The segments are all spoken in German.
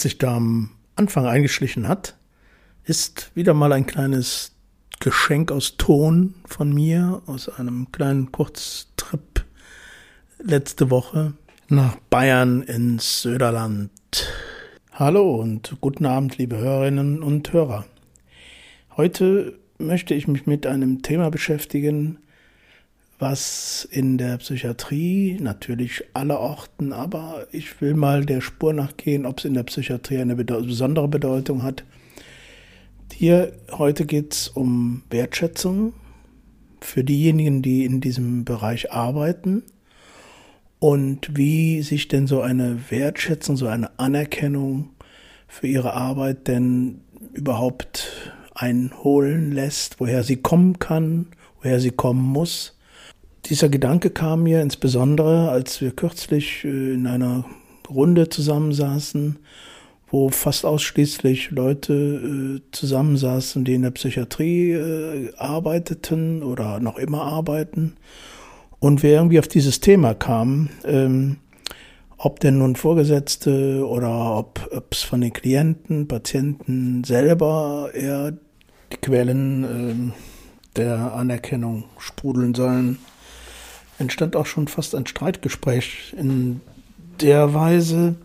Was sich da am Anfang eingeschlichen hat, ist wieder mal ein kleines Geschenk aus Ton von mir, aus einem kleinen Kurztrip letzte Woche nach Bayern ins Söderland. Hallo und guten Abend, liebe Hörerinnen und Hörer. Heute möchte ich mich mit einem Thema beschäftigen, was in der Psychiatrie natürlich aller Orten, aber ich will mal der Spur nachgehen, ob es in der Psychiatrie eine besondere Bedeutung hat. Hier heute geht es um Wertschätzung für diejenigen, die in diesem Bereich arbeiten und wie sich denn so eine Wertschätzung, so eine Anerkennung für ihre Arbeit denn überhaupt einholen lässt, woher sie kommen kann, woher sie kommen muss dieser Gedanke kam mir insbesondere, als wir kürzlich äh, in einer Runde zusammensaßen, wo fast ausschließlich Leute äh, zusammensaßen, die in der Psychiatrie äh, arbeiteten oder noch immer arbeiten. Und wir irgendwie auf dieses Thema kamen, ähm, ob denn nun Vorgesetzte oder ob es von den Klienten, Patienten selber eher die Quellen äh, der Anerkennung sprudeln sollen entstand auch schon fast ein Streitgespräch in der Weise,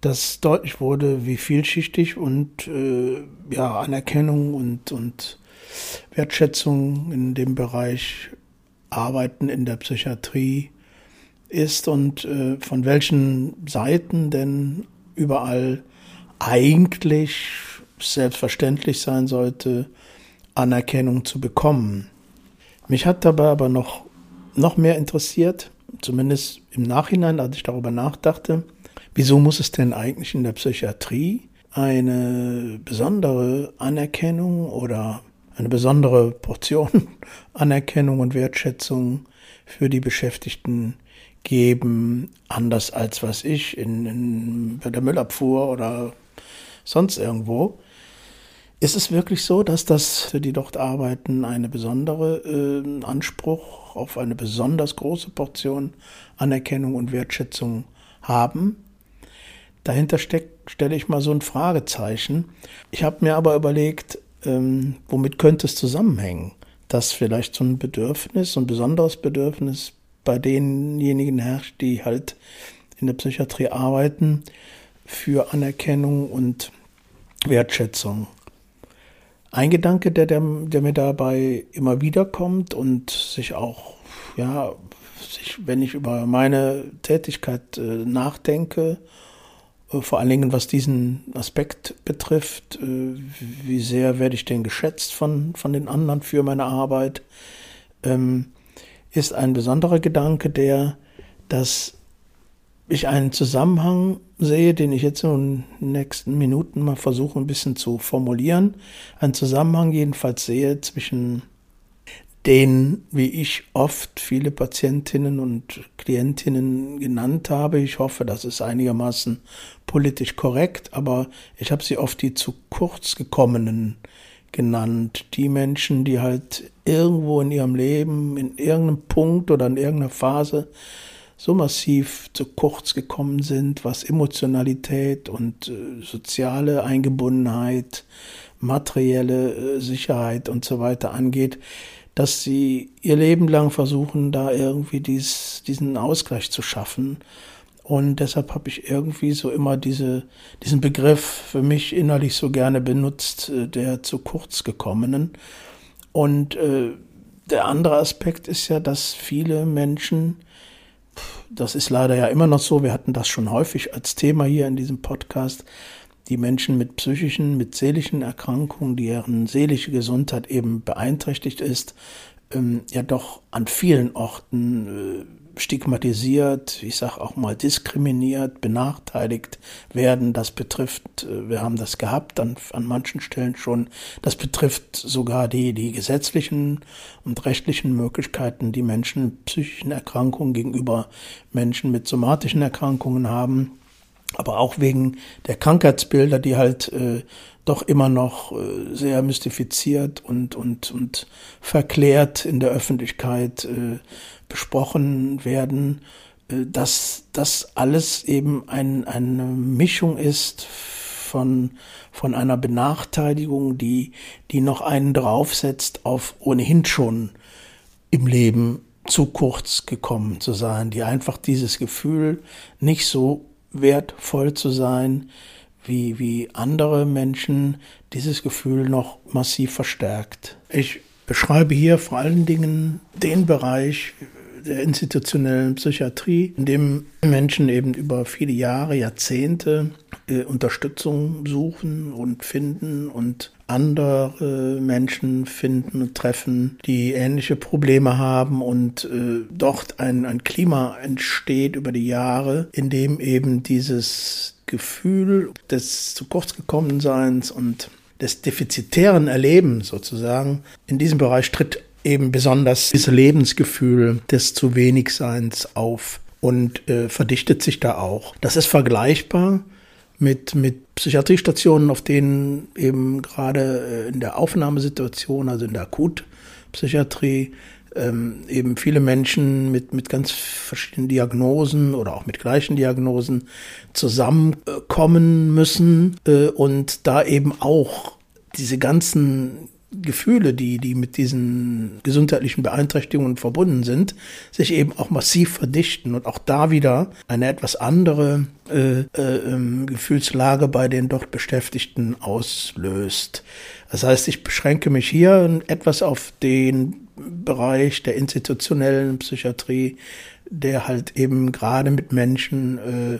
dass deutlich wurde, wie vielschichtig und äh, ja, Anerkennung und, und Wertschätzung in dem Bereich Arbeiten in der Psychiatrie ist und äh, von welchen Seiten denn überall eigentlich selbstverständlich sein sollte, Anerkennung zu bekommen. Mich hat dabei aber noch noch mehr interessiert, zumindest im Nachhinein, als ich darüber nachdachte, wieso muss es denn eigentlich in der Psychiatrie eine besondere Anerkennung oder eine besondere Portion Anerkennung und Wertschätzung für die Beschäftigten geben, anders als was ich in, in bei der Müllabfuhr oder sonst irgendwo. Ist es wirklich so, dass das, die dort arbeiten, einen besonderen äh, Anspruch auf eine besonders große Portion Anerkennung und Wertschätzung haben? Dahinter steckt, stelle ich mal so ein Fragezeichen. Ich habe mir aber überlegt, ähm, womit könnte es zusammenhängen, dass vielleicht so ein Bedürfnis, so ein besonderes Bedürfnis bei denjenigen herrscht, die halt in der Psychiatrie arbeiten, für Anerkennung und Wertschätzung. Ein Gedanke, der, der, der mir dabei immer wieder kommt und sich auch, ja, sich, wenn ich über meine Tätigkeit äh, nachdenke, äh, vor allen Dingen was diesen Aspekt betrifft, äh, wie sehr werde ich denn geschätzt von, von den anderen für meine Arbeit, ähm, ist ein besonderer Gedanke der, dass ich einen Zusammenhang sehe, den ich jetzt in den nächsten Minuten mal versuche ein bisschen zu formulieren, einen Zusammenhang jedenfalls sehe zwischen den, wie ich oft viele Patientinnen und Klientinnen genannt habe. Ich hoffe, das ist einigermaßen politisch korrekt, aber ich habe sie oft die zu kurz gekommenen genannt. Die Menschen, die halt irgendwo in ihrem Leben, in irgendeinem Punkt oder in irgendeiner Phase so massiv zu kurz gekommen sind, was Emotionalität und äh, soziale Eingebundenheit, materielle äh, Sicherheit und so weiter angeht, dass sie ihr Leben lang versuchen, da irgendwie dies, diesen Ausgleich zu schaffen. Und deshalb habe ich irgendwie so immer diese, diesen Begriff für mich innerlich so gerne benutzt, äh, der zu kurz gekommenen. Und äh, der andere Aspekt ist ja, dass viele Menschen das ist leider ja immer noch so. Wir hatten das schon häufig als Thema hier in diesem Podcast. Die Menschen mit psychischen, mit seelischen Erkrankungen, deren seelische Gesundheit eben beeinträchtigt ist, ähm, ja doch an vielen Orten äh, stigmatisiert, ich sage auch mal diskriminiert, benachteiligt werden. Das betrifft, äh, wir haben das gehabt an, an manchen Stellen schon, das betrifft sogar die, die gesetzlichen und rechtlichen Möglichkeiten, die Menschen mit psychischen Erkrankungen gegenüber Menschen mit somatischen Erkrankungen haben aber auch wegen der Krankheitsbilder, die halt äh, doch immer noch äh, sehr mystifiziert und, und, und verklärt in der Öffentlichkeit äh, besprochen werden, äh, dass das alles eben ein, eine Mischung ist von, von einer Benachteiligung, die, die noch einen draufsetzt auf ohnehin schon im Leben zu kurz gekommen zu sein, die einfach dieses Gefühl, nicht so wertvoll zu sein, wie, wie andere Menschen, dieses Gefühl noch massiv verstärkt. Ich beschreibe hier vor allen Dingen den Bereich der institutionellen Psychiatrie, in dem Menschen eben über viele Jahre, Jahrzehnte äh, Unterstützung suchen und finden und andere Menschen finden und treffen, die ähnliche Probleme haben und äh, dort ein, ein Klima entsteht über die Jahre, in dem eben dieses Gefühl des zu kurz gekommen Seins und des defizitären Erlebens sozusagen in diesem Bereich tritt eben besonders dieses Lebensgefühl des zu wenig Seins auf und äh, verdichtet sich da auch. Das ist vergleichbar mit, mit Psychiatriestationen, auf denen eben gerade äh, in der Aufnahmesituation, also in der Akutpsychiatrie, ähm, eben viele Menschen mit, mit ganz verschiedenen Diagnosen oder auch mit gleichen Diagnosen zusammenkommen müssen äh, und da eben auch diese ganzen Gefühle, die, die mit diesen gesundheitlichen Beeinträchtigungen verbunden sind, sich eben auch massiv verdichten und auch da wieder eine etwas andere äh, äh, ähm, Gefühlslage bei den dort Beschäftigten auslöst. Das heißt, ich beschränke mich hier etwas auf den Bereich der institutionellen Psychiatrie, der halt eben gerade mit Menschen äh,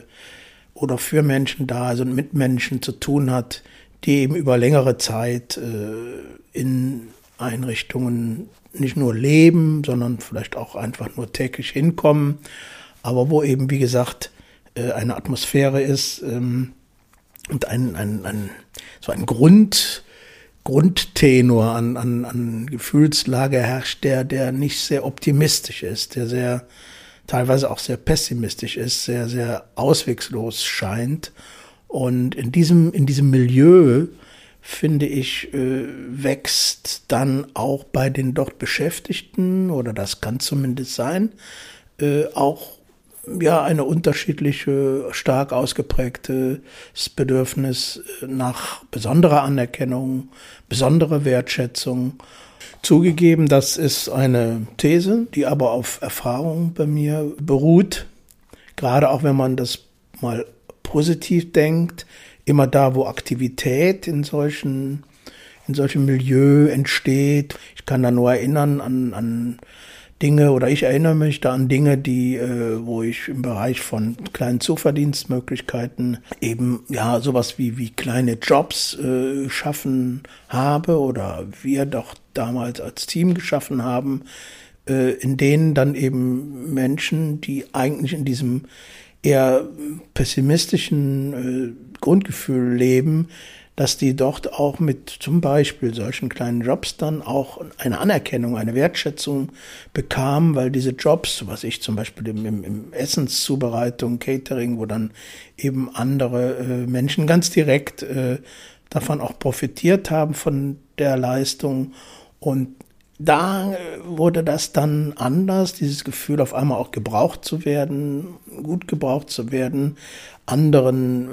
oder für Menschen da, also mit Menschen zu tun hat, die eben über längere Zeit äh, in Einrichtungen nicht nur leben, sondern vielleicht auch einfach nur täglich hinkommen, aber wo eben, wie gesagt, äh, eine Atmosphäre ist ähm, und ein, ein, ein, so ein Grund, Grundtenor an, an, an Gefühlslage herrscht, der, der nicht sehr optimistisch ist, der sehr teilweise auch sehr pessimistisch ist, sehr, sehr auswegslos scheint und in diesem, in diesem Milieu, finde ich, äh, wächst dann auch bei den dort Beschäftigten, oder das kann zumindest sein, äh, auch ja eine unterschiedliche, stark ausgeprägtes Bedürfnis nach besonderer Anerkennung, besonderer Wertschätzung. Zugegeben, das ist eine These, die aber auf Erfahrung bei mir beruht. Gerade auch wenn man das mal positiv denkt, immer da, wo Aktivität in solchen, in solchem Milieu entsteht. Ich kann da nur erinnern an, an Dinge oder ich erinnere mich da an Dinge, die, äh, wo ich im Bereich von kleinen Zuverdienstmöglichkeiten eben ja sowas wie wie kleine Jobs äh, schaffen habe oder wir doch damals als Team geschaffen haben, äh, in denen dann eben Menschen, die eigentlich in diesem eher pessimistischen äh, Grundgefühl leben, dass die dort auch mit zum Beispiel solchen kleinen Jobs dann auch eine Anerkennung, eine Wertschätzung bekamen, weil diese Jobs, was ich zum Beispiel im, im, im Essenszubereitung, Catering, wo dann eben andere äh, Menschen ganz direkt äh, davon auch profitiert haben von der Leistung und da äh, wurde das dann anders, dieses Gefühl auf einmal auch gebraucht zu werden, gut gebraucht zu werden, anderen äh,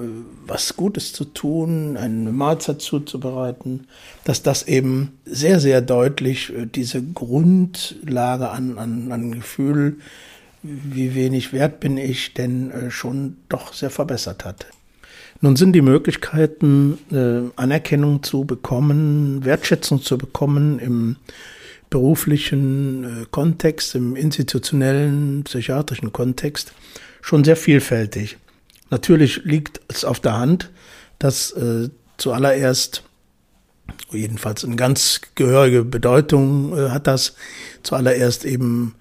was Gutes zu tun, eine Mahlzeit zuzubereiten, dass das eben sehr, sehr deutlich äh, diese Grundlage an, an, an Gefühl, wie wenig wert bin ich, denn schon doch sehr verbessert hat. Nun sind die Möglichkeiten, Anerkennung zu bekommen, Wertschätzung zu bekommen im beruflichen äh, Kontext, im institutionellen, psychiatrischen Kontext schon sehr vielfältig. Natürlich liegt es auf der Hand, dass äh, zuallererst, jedenfalls eine ganz gehörige Bedeutung äh, hat das, zuallererst eben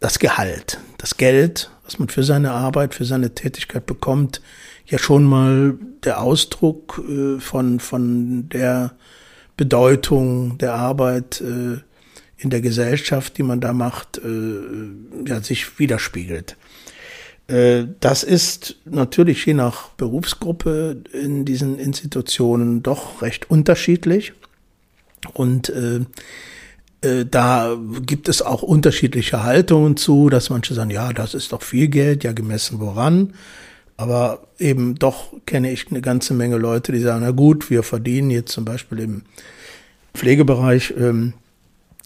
das Gehalt, das Geld, was man für seine Arbeit, für seine Tätigkeit bekommt, ja schon mal der Ausdruck äh, von, von der Bedeutung der Arbeit äh, in der Gesellschaft, die man da macht, äh, ja, sich widerspiegelt. Äh, das ist natürlich je nach Berufsgruppe in diesen Institutionen doch recht unterschiedlich. Und äh, Äh, da gibt es auch unterschiedliche Haltungen zu, dass manche sagen, ja, das ist doch viel Geld, ja gemessen woran. Aber eben doch kenne ich eine ganze Menge Leute, die sagen, na gut, wir verdienen jetzt zum Beispiel im Pflegebereich ähm,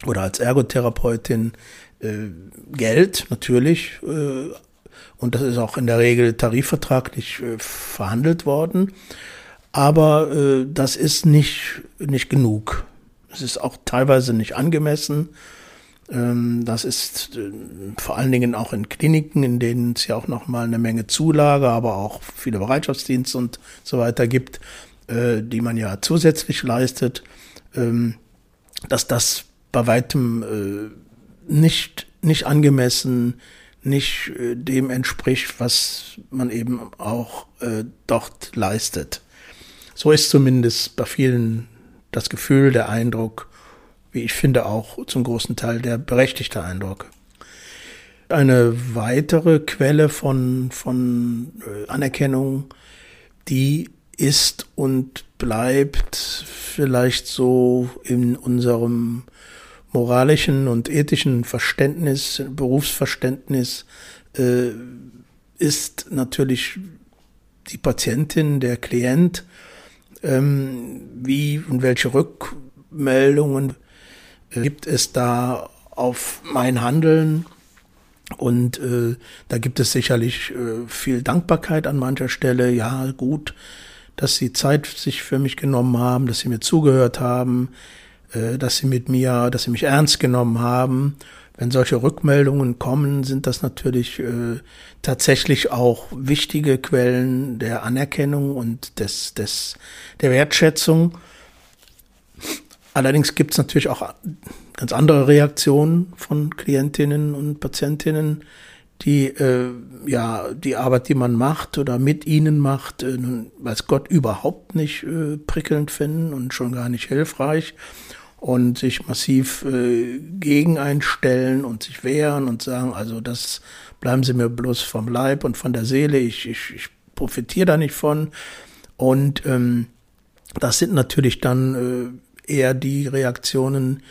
oder als Ergotherapeutin äh, Geld natürlich. Äh, und das ist auch in der Regel tarifvertraglich äh, verhandelt worden. Aber äh, das ist nicht, nicht genug. Es ist auch teilweise nicht angemessen. Ähm, das ist äh, vor allen Dingen auch in Kliniken, in denen es ja auch noch mal eine Menge Zulage, aber auch viele Bereitschaftsdienste und so weiter gibt, äh, die man ja zusätzlich leistet, ähm, dass das bei weitem äh, nicht, nicht angemessen, nicht dem entspricht, was man eben auch dort leistet. So ist zumindest bei vielen das Gefühl, der Eindruck, wie ich finde auch zum großen Teil der berechtigte Eindruck. Eine weitere Quelle von, von äh, Anerkennung, die ist und bleibt vielleicht so in unserem moralischen und ethischen Verständnis, Berufsverständnis, äh, ist natürlich die Patientin, der Klient, ähm, wie und welche Rückmeldungen gibt es da auf mein Handeln. Und äh, da gibt es sicherlich äh, viel Dankbarkeit an mancher Stelle. Ja, gut, dass Sie Zeit sich für mich genommen haben, dass Sie mir zugehört haben, äh, dass Sie mit mir, dass Sie mich ernst genommen haben. Wenn solche Rückmeldungen kommen, sind das natürlich äh, tatsächlich auch wichtige Quellen der Anerkennung und des, des, der Wertschätzung. Allerdings gibt es natürlich auch ganz andere Reaktionen von Klientinnen und Patientinnen, die äh, ja die Arbeit, die man macht oder mit ihnen macht, äh, weiß Gott überhaupt nicht äh, prickelnd finden und schon gar nicht hilfreich und sich massiv äh, gegen einstellen und sich wehren und sagen, also das bleiben Sie mir bloß vom Leib und von der Seele, ich, ich, ich profitiere da nicht von. Und ähm, das sind natürlich dann äh, eher die Reaktionen,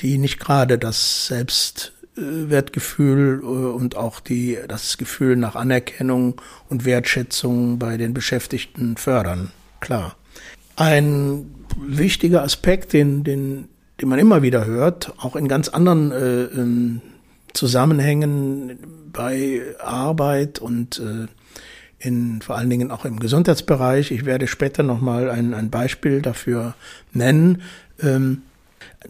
die nicht gerade das Selbstwertgefühl äh, und auch die, das Gefühl nach Anerkennung und Wertschätzung bei den Beschäftigten fördern. Klar. Ein wichtiger Aspekt, den, den, den man immer wieder hört, auch in ganz anderen äh, ähm, Zusammenhängen bei Arbeit und äh, in, vor allen Dingen auch im Gesundheitsbereich. Ich werde später nochmal ein, ein Beispiel dafür nennen. Ähm,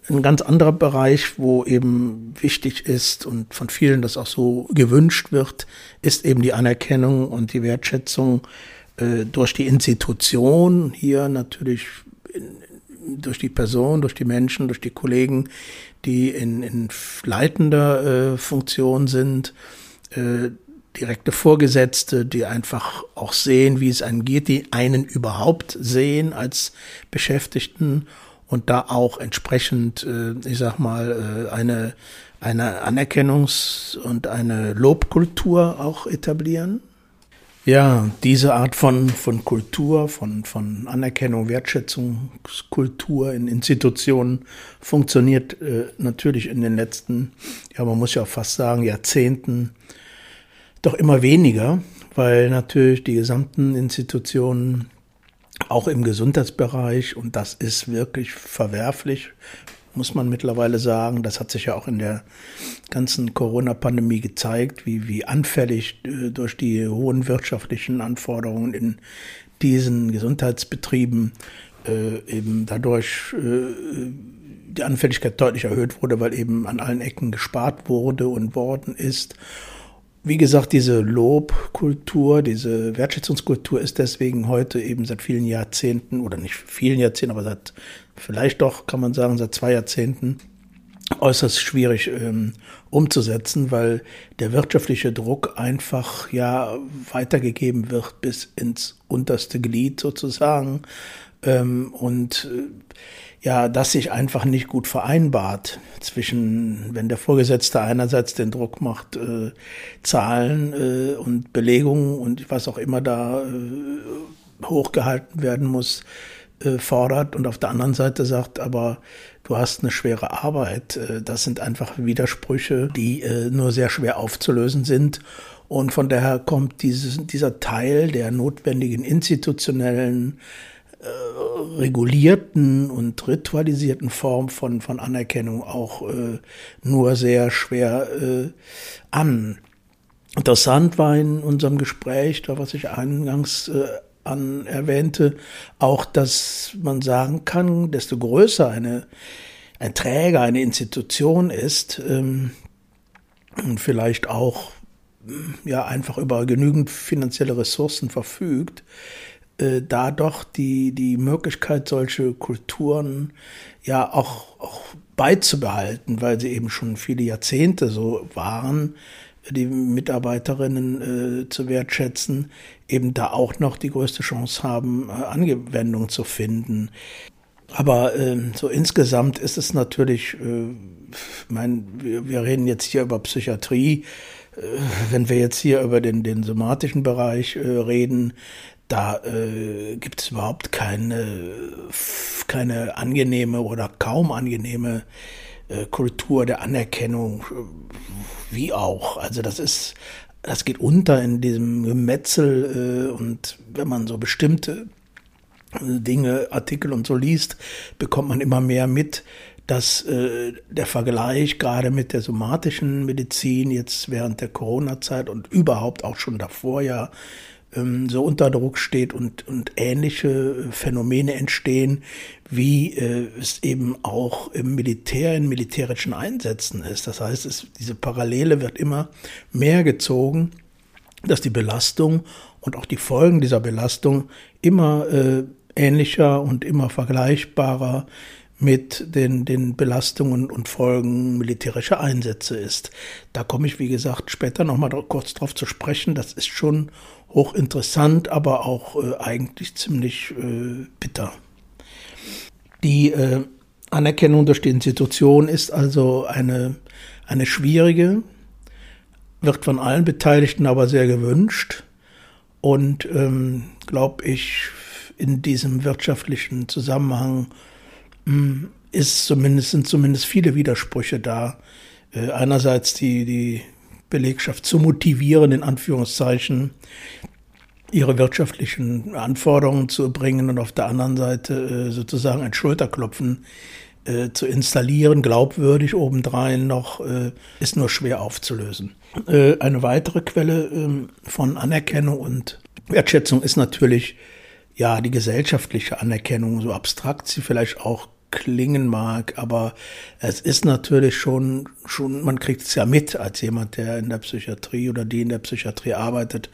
ein ganz anderer Bereich, wo eben wichtig ist und von vielen das auch so gewünscht wird, ist eben die Anerkennung und die Wertschätzung äh, durch die Institution. Hier natürlich durch die Person, durch die Menschen, durch die Kollegen, die in, in leitender äh, Funktion sind. Äh, direkte Vorgesetzte, die einfach auch sehen, wie es einem geht, die einen überhaupt sehen als Beschäftigten und da auch entsprechend, äh, ich sag mal, äh, eine, eine Anerkennungs- und eine Lobkultur auch etablieren. Ja, diese Art von, von Kultur, von, von Anerkennung, Wertschätzungskultur in Institutionen funktioniert äh, natürlich in den letzten, ja, man muss ja fast sagen, Jahrzehnten doch immer weniger, weil natürlich die gesamten Institutionen auch im Gesundheitsbereich, und das ist wirklich verwerflich, muss man mittlerweile sagen. Das hat sich ja auch in der ganzen Corona-Pandemie gezeigt, wie, wie anfällig äh, durch die hohen wirtschaftlichen Anforderungen in diesen Gesundheitsbetrieben äh, eben dadurch äh, die Anfälligkeit deutlich erhöht wurde, weil eben an allen Ecken gespart wurde und worden ist. Wie gesagt, diese Lobkultur, diese Wertschätzungskultur ist deswegen heute eben seit vielen Jahrzehnten oder nicht vielen Jahrzehnten, aber seit vielleicht doch, kann man sagen, seit zwei Jahrzehnten äußerst schwierig ähm, umzusetzen, weil der wirtschaftliche Druck einfach ja weitergegeben wird bis ins unterste Glied sozusagen. Ähm, und äh, ja, das sich einfach nicht gut vereinbart zwischen, wenn der Vorgesetzte einerseits den Druck macht, äh, Zahlen äh, und Belegungen und was auch immer da äh, hochgehalten werden muss, äh, fordert und auf der anderen Seite sagt, aber du hast eine schwere Arbeit. Äh, das sind einfach Widersprüche, die nur sehr schwer aufzulösen sind. Und von daher kommt dieses, dieser Teil der notwendigen institutionellen, äh, regulierten und ritualisierten Form von, von Anerkennung auch äh, nur sehr schwer äh, an. Interessant war in unserem Gespräch, da was ich eingangs äh, an erwähnte, auch, dass man sagen kann, desto größer eine, ein Träger, eine Institution ist, ähm, und vielleicht auch ja einfach über genügend finanzielle Ressourcen verfügt, äh, da doch die, die Möglichkeit, solche Kulturen ja auch, auch beizubehalten, weil sie eben schon viele Jahrzehnte so waren, die Mitarbeiterinnen äh, zu wertschätzen, eben da auch noch die größte Chance haben, äh, Anwendung zu finden. Aber äh, so insgesamt ist es natürlich, äh, mein, wir, wir reden jetzt hier über Psychiatrie, äh, wenn wir jetzt hier über den, den somatischen Bereich äh, reden, da äh, gibt es überhaupt keine, keine angenehme oder kaum angenehme äh, Kultur der Anerkennung, wie auch. Also das ist, das geht unter in diesem Gemetzel äh, und wenn man so bestimmte Dinge, Artikel und so liest, bekommt man immer mehr mit, dass äh, der Vergleich gerade mit der somatischen Medizin jetzt während der Corona-Zeit und überhaupt auch schon davor ja ähm, so unter Druck steht und, und ähnliche Phänomene entstehen, wie äh, es eben auch im Militär, in militärischen Einsätzen ist. Das heißt, es, diese Parallele wird immer mehr gezogen, dass die Belastung und auch die Folgen dieser Belastung immer äh, ähnlicher und immer vergleichbarer mit den, den Belastungen und Folgen militärischer Einsätze ist. Da komme ich, wie gesagt, später nochmal kurz drauf zu sprechen. Das ist schon hochinteressant, aber auch äh, eigentlich ziemlich äh, bitter. Die äh, Anerkennung durch die Institution ist also eine, eine schwierige, wird von allen Beteiligten aber sehr gewünscht und, ähm, glaube ich, in diesem wirtschaftlichen Zusammenhang hm, ist zumindest, sind zumindest viele Widersprüche da. Äh, einerseits die, die Belegschaft zu motivieren, in Anführungszeichen, ihre wirtschaftlichen Anforderungen zu bringen und auf der anderen Seite äh, sozusagen ein Schulterklopfen äh, zu installieren, glaubwürdig obendrein noch, äh, ist nur schwer aufzulösen. Eine weitere Quelle ähm, von Anerkennung und Wertschätzung ist natürlich ja die gesellschaftliche Anerkennung, so abstrakt sie vielleicht auch klingen mag, aber es ist natürlich schon, schon, man kriegt es ja mit als jemand, der in der Psychiatrie oder die in der Psychiatrie arbeitet,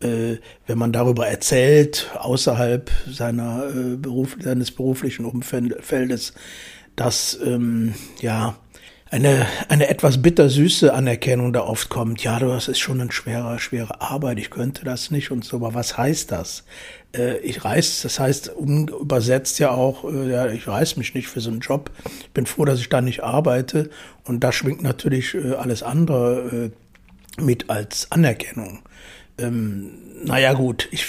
äh, wenn man darüber erzählt, außerhalb seiner, äh, Beruf, seines beruflichen Umfeldes, dass, ähm, ja, eine, eine etwas bittersüße Anerkennung da oft kommt. Ja, das ist schon eine schwere, schwere Arbeit. Ich könnte das nicht und so. Aber was heißt das? Äh, ich reiß, das heißt übersetzt ja auch, äh, ja, ich reiß mich nicht für so einen Job. Ich bin froh, dass ich da nicht arbeite. Und da schwingt natürlich äh, alles andere äh, mit als Anerkennung. Ähm, naja, gut, ich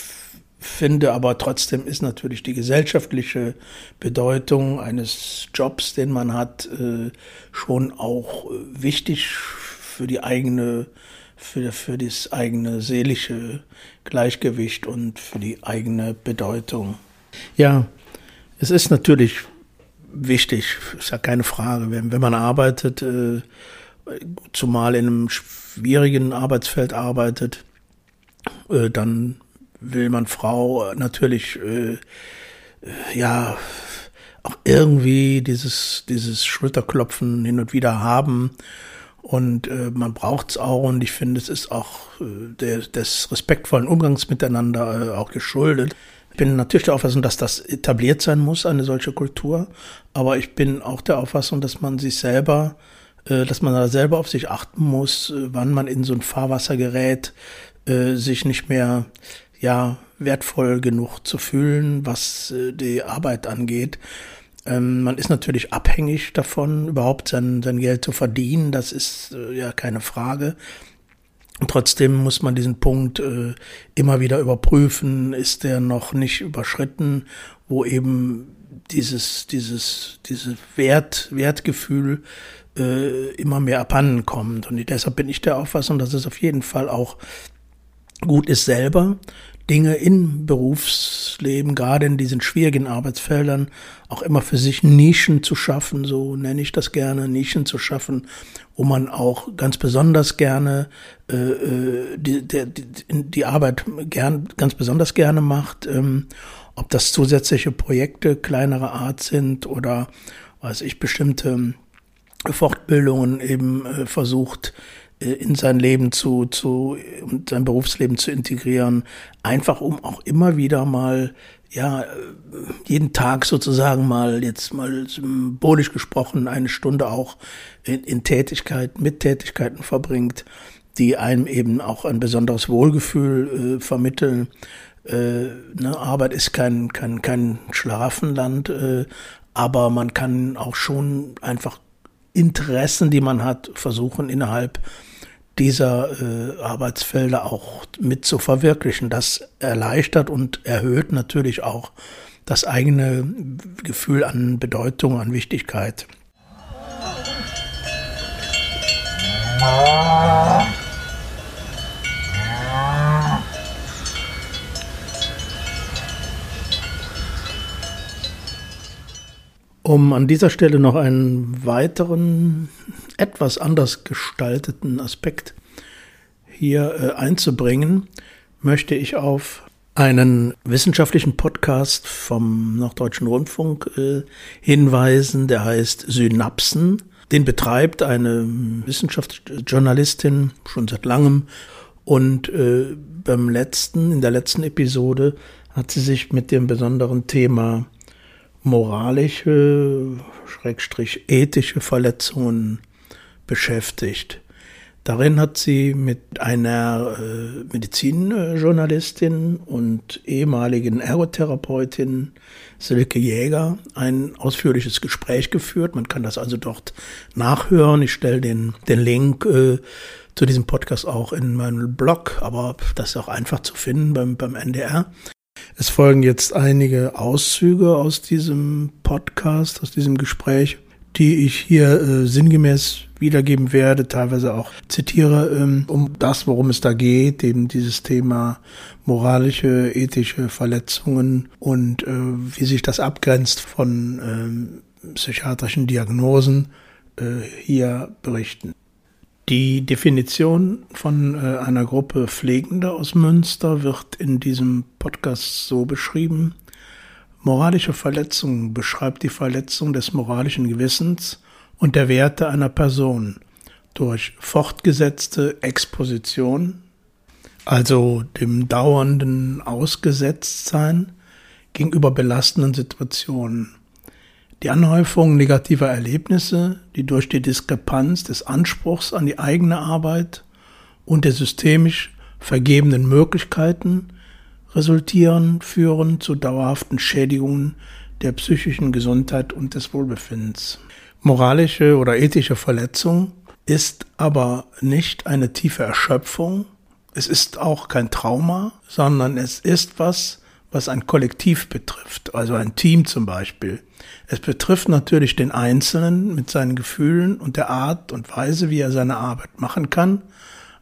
finde aber trotzdem ist natürlich die gesellschaftliche Bedeutung eines Jobs, den man hat, äh, schon auch äh, wichtig für die eigene, für, für das eigene seelische Gleichgewicht und für die eigene Bedeutung. Ja, es ist natürlich wichtig, ist ja keine Frage, wenn, wenn man arbeitet, äh, zumal in einem schwierigen Arbeitsfeld arbeitet, äh, dann will man Frau natürlich äh, äh, ja auch irgendwie dieses dieses Schulterklopfen hin und wieder haben und äh, man braucht es auch und ich finde es ist auch äh, der, des respektvollen Umgangs miteinander äh, auch geschuldet. Ich bin natürlich der Auffassung, dass das etabliert sein muss, eine solche Kultur, aber ich bin auch der Auffassung, dass man sich selber äh, dass man da selber auf sich achten muss, äh, wann man in so ein Fahrwasser gerät, äh, sich nicht mehr ja wertvoll genug zu fühlen, was äh, die Arbeit angeht. Ähm, man ist natürlich abhängig davon, überhaupt sein, sein Geld zu verdienen. Das ist äh, ja keine Frage. Und trotzdem muss man diesen Punkt äh, immer wieder überprüfen, ist der noch nicht überschritten, wo eben dieses, dieses, dieses Wert, Wertgefühl äh, immer mehr abhanden kommt. Und deshalb bin ich der Auffassung, dass es auf jeden Fall auch gut ist, selber Dinge im Berufsleben, gerade in diesen schwierigen Arbeitsfeldern, auch immer für sich Nischen zu schaffen, so nenne ich das gerne, Nischen zu schaffen, wo man auch ganz besonders gerne äh, äh die, die, die Arbeit gern, ganz besonders gerne macht, ähm, ob das zusätzliche Projekte kleinerer Art sind oder weiß ich, bestimmte Fortbildungen eben äh, versucht, in sein Leben zu, zu sein Berufsleben zu integrieren, einfach um auch immer wieder mal ja äh, jeden Tag sozusagen mal jetzt mal symbolisch gesprochen eine Stunde auch in, in Tätigkeiten mit Tätigkeiten verbringt, die einem eben auch ein besonderes Wohlgefühl äh, vermitteln. Äh, ne, Arbeit ist kein kein kein Schlafenland, äh, aber man kann auch schon einfach Interessen, die man hat, versuchen innerhalb dieser äh, Arbeitsfelder auch mit zu verwirklichen. Das erleichtert und erhöht natürlich auch das eigene Gefühl an Bedeutung, an Wichtigkeit. Um an dieser Stelle noch einen weiteren, etwas anders gestalteten Aspekt hier äh, einzubringen, möchte ich auf einen wissenschaftlichen Podcast vom Norddeutschen Rundfunk äh, hinweisen, der heißt Synapsen. Den betreibt eine Wissenschaftsjournalistin schon seit langem und äh, beim letzten, in der letzten Episode hat sie sich mit dem besonderen Thema moralische, schrägstrich ethische Verletzungen beschäftigt. Darin hat sie mit einer äh, Medizinjournalistin und ehemaligen Ergotherapeutin Silke Jäger ein ausführliches Gespräch geführt. Man kann das also dort nachhören. Ich stelle den, den Link äh, zu diesem Podcast auch in meinen Blog, aber das ist auch einfach zu finden beim, beim NDR. Es folgen jetzt einige Auszüge aus diesem Podcast, aus diesem Gespräch, die ich hier äh, sinngemäß wiedergeben werde, teilweise auch zitiere, ähm, um das, worum es da geht, eben dieses Thema moralische, ethische Verletzungen und äh, wie sich das abgrenzt von äh, psychiatrischen Diagnosen, äh, hier berichten. Die Definition von äh, einer Gruppe Pflegender aus Münster wird in diesem Podcast so beschrieben. Moralische Verletzung beschreibt die Verletzung des moralischen Gewissens und der Werte einer Person durch fortgesetzte Exposition, also dem dauernden Ausgesetztsein gegenüber belastenden Situationen die Anhäufung negativer Erlebnisse, die durch die Diskrepanz des Anspruchs an die eigene Arbeit und der systemisch vergebenen Möglichkeiten resultieren, führen zu dauerhaften Schädigungen der psychischen Gesundheit und des Wohlbefindens. Moralische oder ethische Verletzung ist aber nicht eine tiefe Erschöpfung, es ist auch kein Trauma, sondern es ist was, was ein Kollektiv betrifft, also ein Team zum Beispiel. Es betrifft natürlich den Einzelnen mit seinen Gefühlen und der Art und Weise, wie er seine Arbeit machen kann,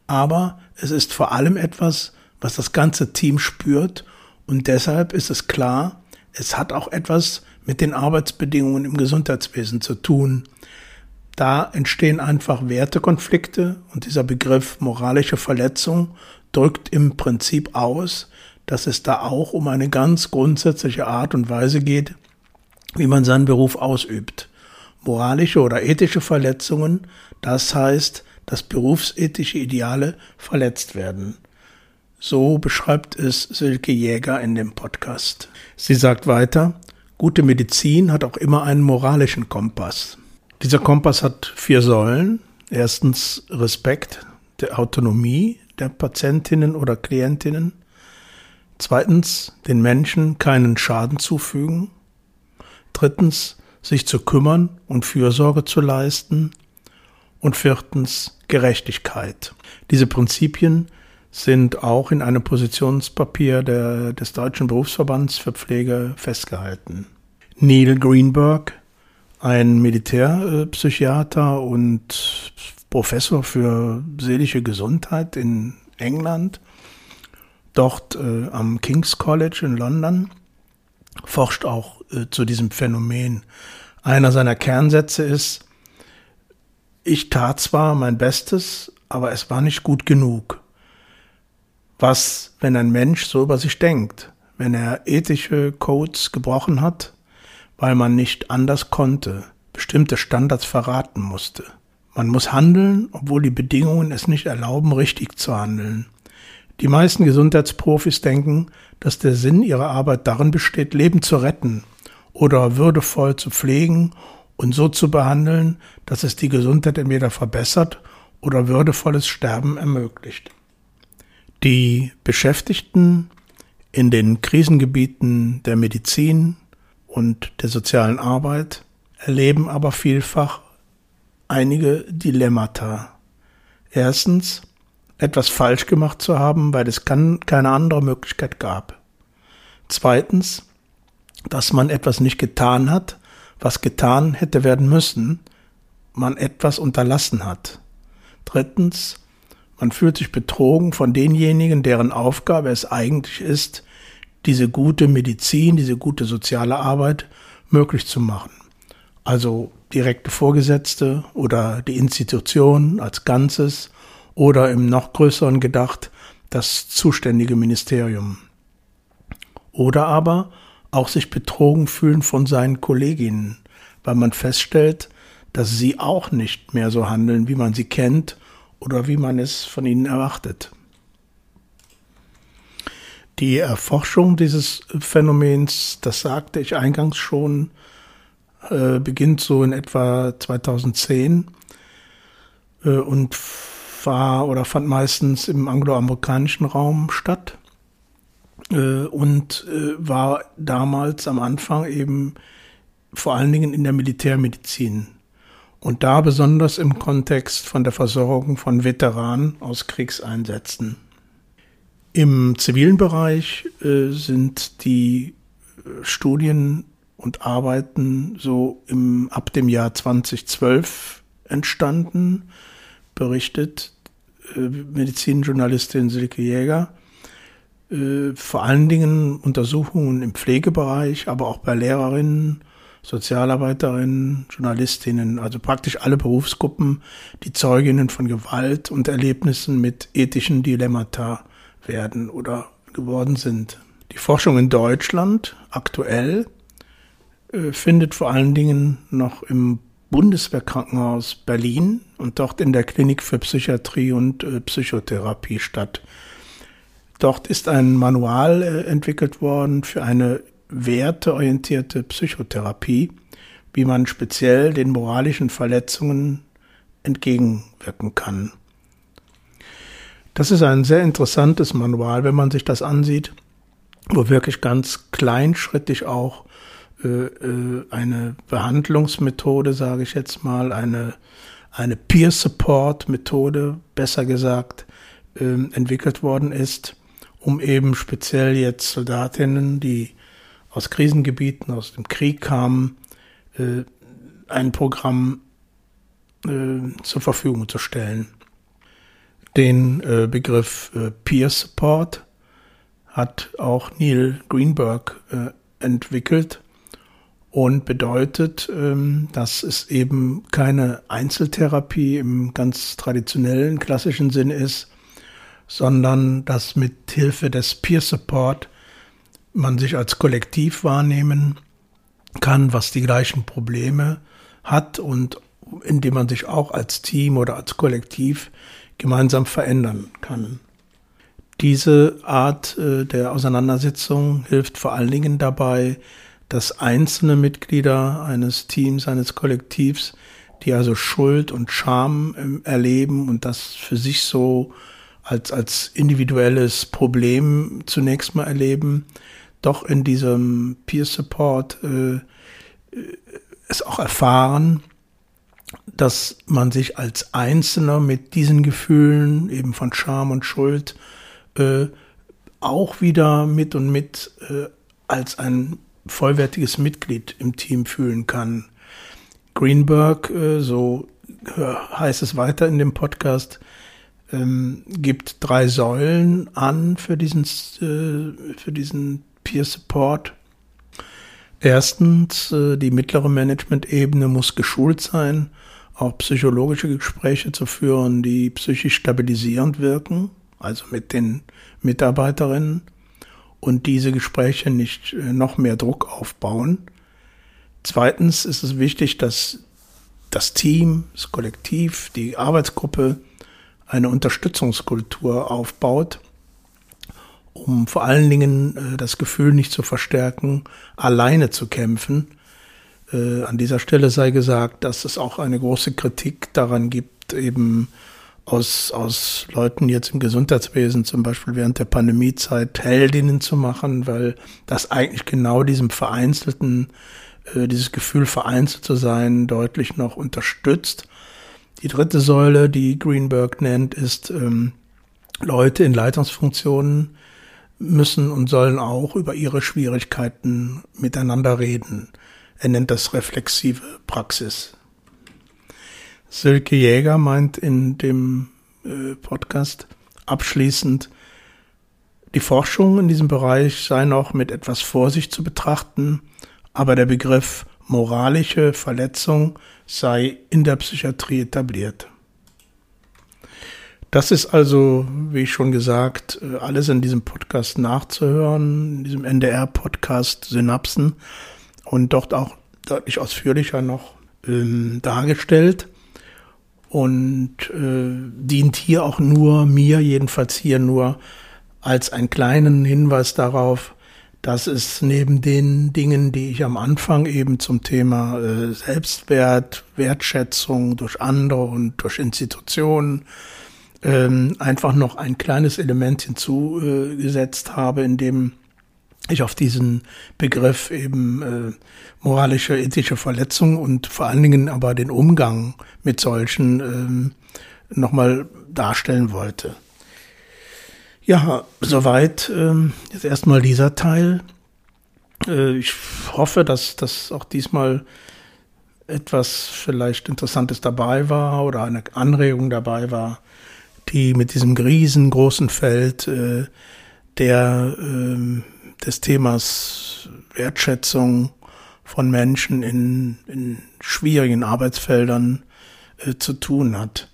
aber es ist vor allem etwas, was das ganze Team spürt. Und deshalb ist es klar, es hat auch etwas mit den Arbeitsbedingungen im Gesundheitswesen zu tun. Da entstehen einfach Wertekonflikte und dieser Begriff moralische Verletzung drückt im Prinzip aus, dass es da auch um eine ganz grundsätzliche Art und Weise geht, wie man seinen Beruf ausübt. Moralische oder ethische Verletzungen, das heißt, dass berufsethische Ideale verletzt werden. So beschreibt es Silke Jäger in dem Podcast. Sie sagt weiter, gute Medizin hat auch immer einen moralischen Kompass. Dieser Kompass hat vier Säulen. Erstens Respekt der Autonomie der Patientinnen oder Klientinnen. Zweitens, den Menschen keinen Schaden zufügen. Drittens, sich zu kümmern und Fürsorge zu leisten. und viertens Gerechtigkeit. Diese Prinzipien sind auch in einem Positionspapier der, des Deutschen Berufsverbands für Pflege festgehalten. Neil Greenberg, ein Militärpsychiater und Professor für seelische Gesundheit in England, dort äh, am King's College in London, forscht auch äh, zu diesem Phänomen. Einer seiner Kernsätze ist, ich tat zwar mein Bestes, aber es war nicht gut genug. Was, wenn ein Mensch so über sich denkt, wenn er ethische Codes gebrochen hat, weil man nicht anders konnte, bestimmte Standards verraten musste. Man muss handeln, obwohl die Bedingungen es nicht erlauben, richtig zu handeln. Die meisten Gesundheitsprofis denken, dass der Sinn ihrer Arbeit darin besteht, Leben zu retten oder würdevoll zu pflegen und so zu behandeln, dass es die Gesundheit entweder verbessert oder würdevolles Sterben ermöglicht. Die Beschäftigten in den Krisengebieten der Medizin und der sozialen Arbeit erleben aber vielfach einige Dilemmata. Erstens, etwas falsch gemacht zu haben, weil es keine andere Möglichkeit gab. Zweitens, dass man etwas nicht getan hat, was getan hätte werden müssen, man etwas unterlassen hat. Drittens, man fühlt sich betrogen von denjenigen, deren Aufgabe es eigentlich ist, diese gute Medizin, diese gute soziale Arbeit möglich zu machen. Also direkte Vorgesetzte oder die Institution als Ganzes oder im noch größeren gedacht das zuständige Ministerium. Oder aber auch sich betrogen fühlen von seinen Kolleginnen, weil man feststellt, dass sie auch nicht mehr so handeln, wie man sie kennt oder wie man es von ihnen erwartet. Die Erforschung dieses Phänomens, das sagte ich eingangs schon, äh, beginnt so in etwa 2010 äh, und war oder fand meistens im angloamerikanischen Raum statt äh, und war damals am Anfang eben vor allen Dingen in der Militärmedizin und da besonders im Kontext von der Versorgung von Veteranen aus Kriegseinsätzen. Im zivilen Bereich äh, sind die äh, Studien und Arbeiten so im, ab dem Jahr 2012 entstanden, berichtet äh, Medizinjournalistin Silke Jäger äh, vor allen Dingen Untersuchungen im Pflegebereich, aber auch bei Lehrerinnen, Sozialarbeiterinnen, Journalistinnen, also praktisch alle Berufsgruppen, die Zeuginnen von Gewalt und Erlebnissen mit ethischen Dilemmata werden oder geworden sind. Die Forschung in Deutschland aktuell äh, findet vor allen Dingen noch im Bundeswehrkrankenhaus Berlin und dort in der Klinik für Psychiatrie und äh, Psychotherapie statt. Dort ist ein Manual äh, entwickelt worden für eine werteorientierte Psychotherapie, wie man speziell den moralischen Verletzungen entgegenwirken kann. Das ist ein sehr interessantes Manual, wenn man sich das ansieht, wo wirklich ganz kleinschrittig auch äh, äh eine Behandlungsmethode, sage ich jetzt mal, eine, eine Peer-Support-Methode, besser gesagt, äh, entwickelt worden ist um eben speziell jetzt Soldatinnen, die aus Krisengebieten, aus dem Krieg kamen, äh, ein Programm äh, zur Verfügung zu stellen. Den äh, Begriff äh, Peer Support hat auch Neil Greenberg äh, entwickelt und bedeutet, ähm, dass es eben keine Einzeltherapie im ganz traditionellen klassischen Sinn ist, sondern dass mit Hilfe des Peer Support man sich als Kollektiv wahrnehmen kann, was die gleichen Probleme hat und indem man sich auch als Team oder als Kollektiv gemeinsam verändern kann. Diese Art äh, der Auseinandersetzung hilft vor allen Dingen dabei, dass einzelne Mitglieder eines Teams, eines Kollektivs, die also Schuld und Scham ähm, erleben und das für sich so als, als individuelles Problem zunächst mal erleben, doch in diesem Peer Support äh, äh, es auch erfahren, dass man sich als Einzelner mit diesen Gefühlen eben von Scham und Schuld äh, auch wieder mit und mit äh, als ein vollwertiges Mitglied im Team fühlen kann. Greenberg, äh, so heißt es weiter in dem Podcast, ähm, gibt drei Säulen an für diesen, äh, für diesen Peer Support. Erstens, äh, die mittlere Management-Ebene muss geschult sein, auch psychologische Gespräche zu führen, die psychisch stabilisierend wirken, also mit den Mitarbeiterinnen und diese Gespräche nicht äh, noch mehr Druck aufbauen. Zweitens ist es wichtig, dass das Team, das Kollektiv, die Arbeitsgruppe eine Unterstützungskultur aufbaut, um vor allen Dingen äh, das Gefühl nicht zu verstärken, alleine zu kämpfen. Äh, an dieser Stelle sei gesagt, dass es auch eine große Kritik daran gibt, eben aus, aus Leuten jetzt im Gesundheitswesen zum Beispiel während der Pandemiezeit Heldinnen zu machen, weil das eigentlich genau diesem vereinzelten, äh, dieses Gefühl vereinzelt zu sein, deutlich noch unterstützt. Die dritte Säule, die Greenberg nennt, ist, ähm, Leute in Leitungsfunktionen müssen und sollen auch über ihre Schwierigkeiten miteinander reden. Er nennt das reflexive Praxis. Silke Jäger meint in dem äh, Podcast abschließend, die Forschung in diesem Bereich sei noch mit etwas Vorsicht zu betrachten, aber der Begriff moralische Verletzung sei in der Psychiatrie etabliert. Das ist also, wie ich schon gesagt, äh, alles in diesem Podcast nachzuhören, in diesem NDR-Podcast Synapsen und dort auch deutlich ausführlicher noch ähm, dargestellt und äh, dient hier auch nur mir, jedenfalls hier nur als einen kleinen Hinweis darauf, dass es neben den Dingen, die ich am Anfang eben zum Thema äh, Selbstwert, Wertschätzung durch andere und durch Institutionen ähm, einfach noch ein kleines Element hinzugesetzt habe, in dem ich auf diesen Begriff eben äh, moralische, ethische Verletzung und vor allen Dingen aber den Umgang mit solchen ähm, nochmal darstellen wollte. Ja, soweit ähm, jetzt erstmal dieser Teil. Äh, ich hoffe, dass das auch diesmal etwas vielleicht Interessantes dabei war oder eine Anregung dabei war, die mit diesem riesengroßen Feld äh, der äh, des Themas Wertschätzung von Menschen in, in schwierigen Arbeitsfeldern äh, zu tun hat.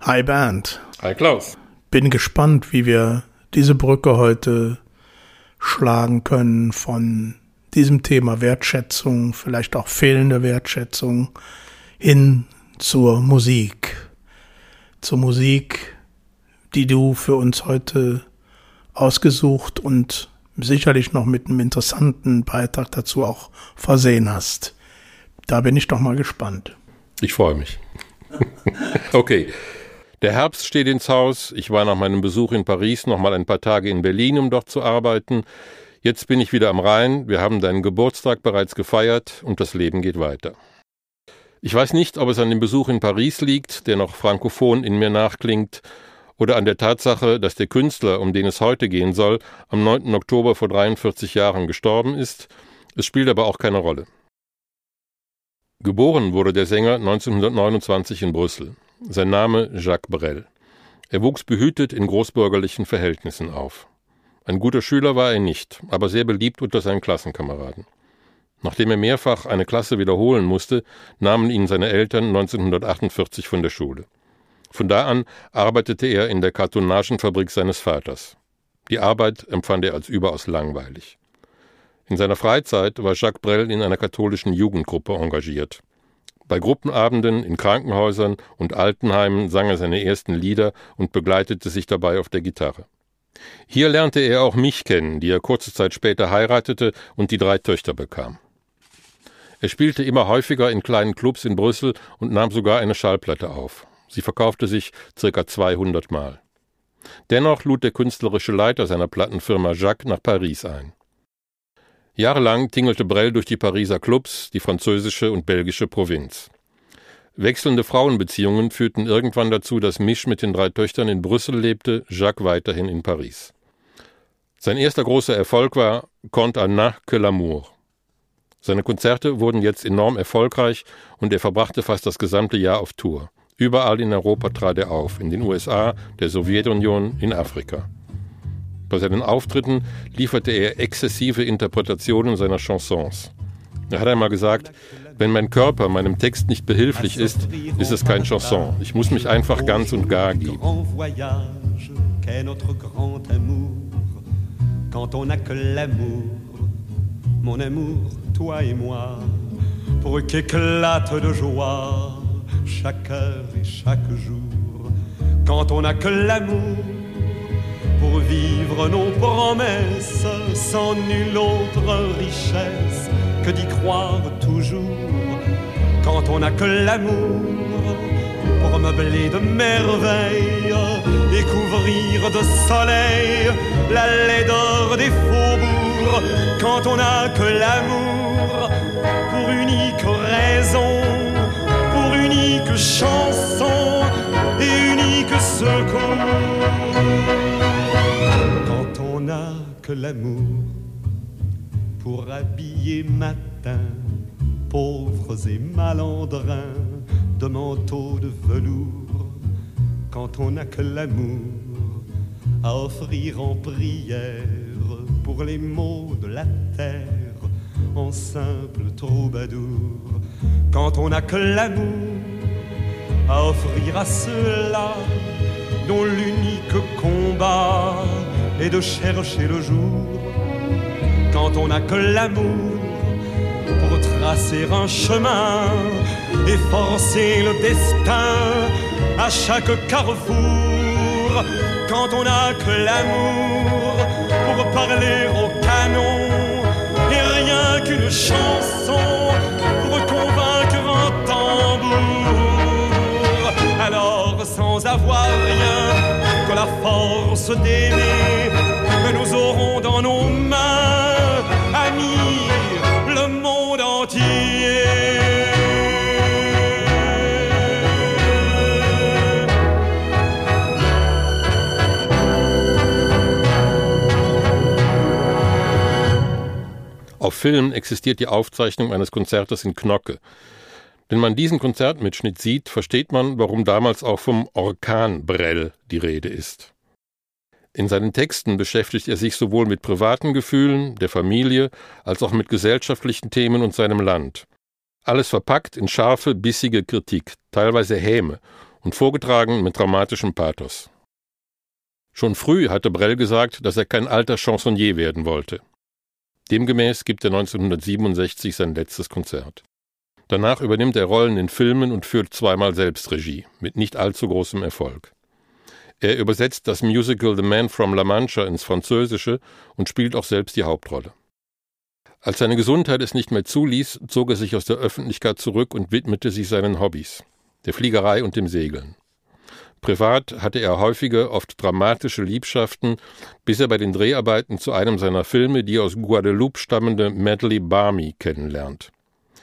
Hi Bernd. Hi Klaus. Bin gespannt, wie wir diese Brücke heute schlagen können von diesem Thema Wertschätzung, vielleicht auch fehlende Wertschätzung hin zur Musik. Zur Musik, die du für uns heute ausgesucht und sicherlich noch mit einem interessanten Beitrag dazu auch versehen hast. Da bin ich doch mal gespannt. Ich freue mich. okay. Der Herbst steht ins Haus. Ich war nach meinem Besuch in Paris noch mal ein paar Tage in Berlin, um dort zu arbeiten. Jetzt bin ich wieder am Rhein, wir haben deinen Geburtstag bereits gefeiert und das Leben geht weiter. Ich weiß nicht, ob es an dem Besuch in Paris liegt, der noch frankophon in mir nachklingt, oder an der Tatsache, dass der Künstler, um den es heute gehen soll, am 9. Oktober vor 43 Jahren gestorben ist. Es spielt aber auch keine Rolle. Geboren wurde der Sänger 1929 in Brüssel. Sein Name Jacques Brel. Er wuchs behütet in großbürgerlichen Verhältnissen auf. Ein guter Schüler war er nicht, aber sehr beliebt unter seinen Klassenkameraden. Nachdem er mehrfach eine Klasse wiederholen musste, nahmen ihn seine Eltern 1948 von der Schule. Von da an arbeitete er in der Kartonagenfabrik seines Vaters. Die Arbeit empfand er als überaus langweilig. In seiner Freizeit war Jacques Brel in einer katholischen Jugendgruppe engagiert. Bei Gruppenabenden in Krankenhäusern und Altenheimen sang er seine ersten Lieder und begleitete sich dabei auf der Gitarre. Hier lernte er auch mich kennen, die er kurze Zeit später heiratete und die drei Töchter bekam. Er spielte immer häufiger in kleinen Clubs in Brüssel und nahm sogar eine Schallplatte auf. Sie verkaufte sich circa 200 Mal. Dennoch lud der künstlerische Leiter seiner Plattenfirma Jacques nach Paris ein. Jahrelang tingelte Brel durch die Pariser Clubs, die französische und belgische Provinz. Wechselnde Frauenbeziehungen führten irgendwann dazu, dass Mich mit den drei Töchtern in Brüssel lebte, Jacques weiterhin in Paris. Sein erster großer Erfolg war Quant à na que l'amour. Seine Konzerte wurden jetzt enorm erfolgreich und er verbrachte fast das gesamte Jahr auf Tour. Überall in Europa trat er auf, in den USA, der Sowjetunion, in Afrika. Bei seinen Auftritten lieferte er exzessive Interpretationen seiner Chansons. Er hat einmal gesagt, wenn mein Körper meinem Text nicht behilflich ist, ist es kein Chanson. Ich muss mich einfach ganz und gar geben. Quand on n'a que l'amour, mon amour, toi et moi, pour qu'éclate de joie chaque heure et chaque jour. Quand on n'a que l'amour, pour vivre nos promesses sans nulle autre richesse que d'y croire toujours. Quand on n'a que l'amour pour meubler de merveilles et couvrir de soleil la laideur des faubourgs. Quand on n'a que l'amour pour unique raison, pour unique chanson et unique secours l'amour pour habiller matin pauvres et malandrins de manteaux de velours. Quand on n'a que l'amour à offrir en prière pour les maux de la terre en simple troubadour. Quand on n'a que l'amour à offrir à ceux-là dont l'unique combat et de chercher le jour quand on n'a que l'amour pour tracer un chemin et forcer le destin à chaque carrefour. Quand on n'a que l'amour pour parler au canon et rien qu'une chanson pour convaincre un tambour. Alors sans avoir rien la force d'aimer que nous aurons dans nos mains, amis, le monde entier. Auf Film existiert die Aufzeichnung eines Konzertes in Knocke. Wenn man diesen Konzertmitschnitt sieht, versteht man, warum damals auch vom Orkan Brell die Rede ist. In seinen Texten beschäftigt er sich sowohl mit privaten Gefühlen, der Familie, als auch mit gesellschaftlichen Themen und seinem Land. Alles verpackt in scharfe, bissige Kritik, teilweise Häme und vorgetragen mit dramatischem Pathos. Schon früh hatte Brell gesagt, dass er kein alter Chansonnier werden wollte. Demgemäß gibt er 1967 sein letztes Konzert. Danach übernimmt er Rollen in Filmen und führt zweimal Selbstregie, mit nicht allzu großem Erfolg. Er übersetzt das Musical The Man from La Mancha ins Französische und spielt auch selbst die Hauptrolle. Als seine Gesundheit es nicht mehr zuließ, zog er sich aus der Öffentlichkeit zurück und widmete sich seinen Hobbys, der Fliegerei und dem Segeln. Privat hatte er häufige, oft dramatische Liebschaften, bis er bei den Dreharbeiten zu einem seiner Filme die aus Guadeloupe stammende Medley Barmy kennenlernt.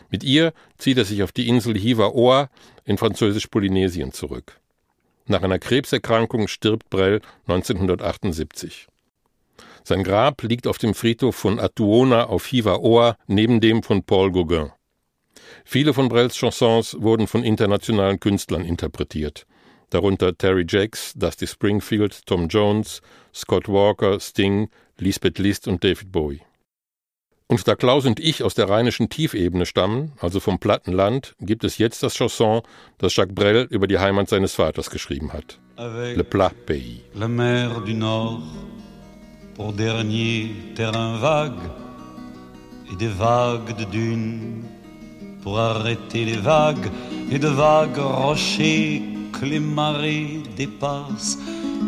Mit ihr zieht er sich auf die Insel Hiva-Oa in Französisch-Polynesien zurück. Nach einer Krebserkrankung stirbt Brel 1978. Sein Grab liegt auf dem Friedhof von Atuona auf Hiva-Oa neben dem von Paul Gauguin. Viele von Brels Chansons wurden von internationalen Künstlern interpretiert, darunter Terry Jacks, Dusty Springfield, Tom Jones, Scott Walker, Sting, Lisbeth List und David Bowie. Und da Klaus und ich aus der rheinischen Tiefebene stammen, also vom platten Land, gibt es jetzt das Chanson, das Jacques Brel über die Heimat seines Vaters geschrieben hat. Le Plat Pays. La mer du Nord, pour dernier terrain vague, et des vagues de dunes, pour arrêter les vagues, et de vagues rochers que les marées dépassent,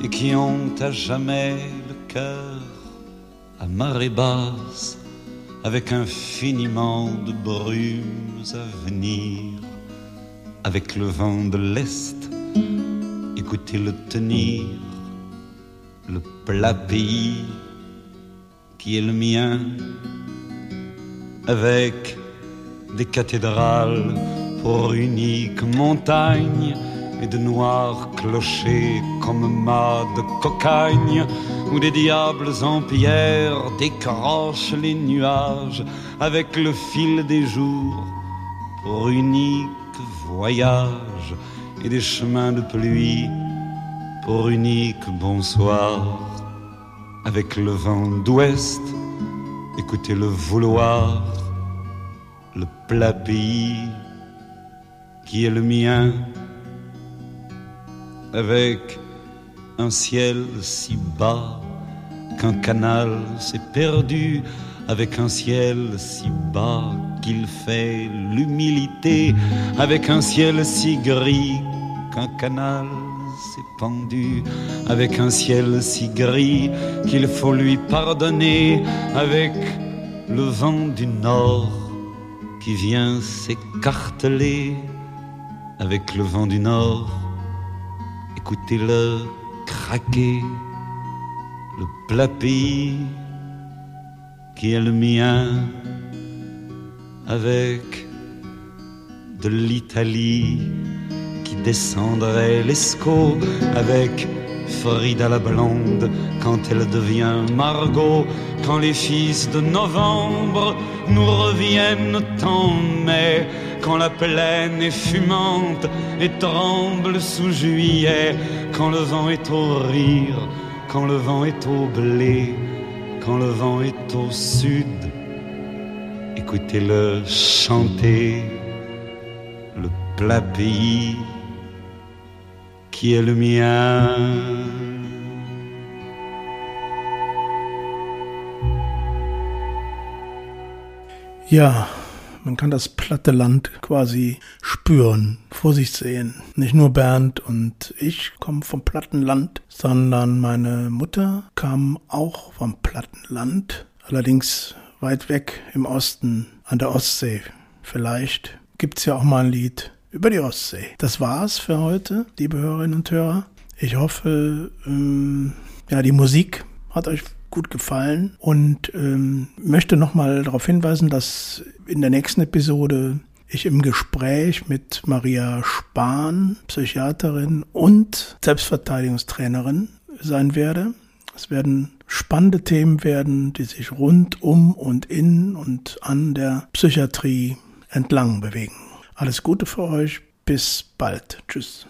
et qui ont à jamais le cœur à marée basse. Avec infiniment de brumes à venir, avec le vent de l'Est écoutez-le tenir, le plat pays qui est le mien, avec des cathédrales pour unique montagne et de noirs clochers comme mâts de cocagne, où des diables en pierre décrochent les nuages avec le fil des jours pour unique voyage et des chemins de pluie pour unique bonsoir. Avec le vent d'ouest, écoutez le vouloir, le plat pays qui est le mien. Avec un ciel si bas qu'un canal s'est perdu, avec un ciel si bas qu'il fait l'humilité, avec un ciel si gris qu'un canal s'est pendu, avec un ciel si gris qu'il faut lui pardonner, avec le vent du nord qui vient s'écarteler, avec le vent du nord. Écoutez-le craquer, le plat qui est le mien, avec de l'Italie qui descendrait l'escaut, avec Frida la blonde quand elle devient Margot, quand les fils de novembre nous reviennent en mai quand la plaine est fumante et tremble sous juillet, quand le vent est au rire, quand le vent est au blé, quand le vent est au sud. Écoutez-le chanter, le plat pays qui est le mien. Ja, Man kann das platte Land quasi spüren, vor sich sehen. Nicht nur Bernd und ich kommen vom platten Land, sondern meine Mutter kam auch vom platten Land, allerdings weit weg im Osten an der Ostsee. Vielleicht gibt's ja auch mal ein Lied über die Ostsee. Das war's für heute, liebe Hörerinnen und Hörer. Ich hoffe, ähm, ja, die Musik hat euch gut gefallen und ähm, möchte nochmal darauf hinweisen, dass in der nächsten Episode ich im Gespräch mit Maria Spahn, Psychiaterin und Selbstverteidigungstrainerin sein werde. Es werden spannende Themen werden, die sich rund um und in und an der Psychiatrie entlang bewegen. Alles Gute für euch. Bis bald. Tschüss.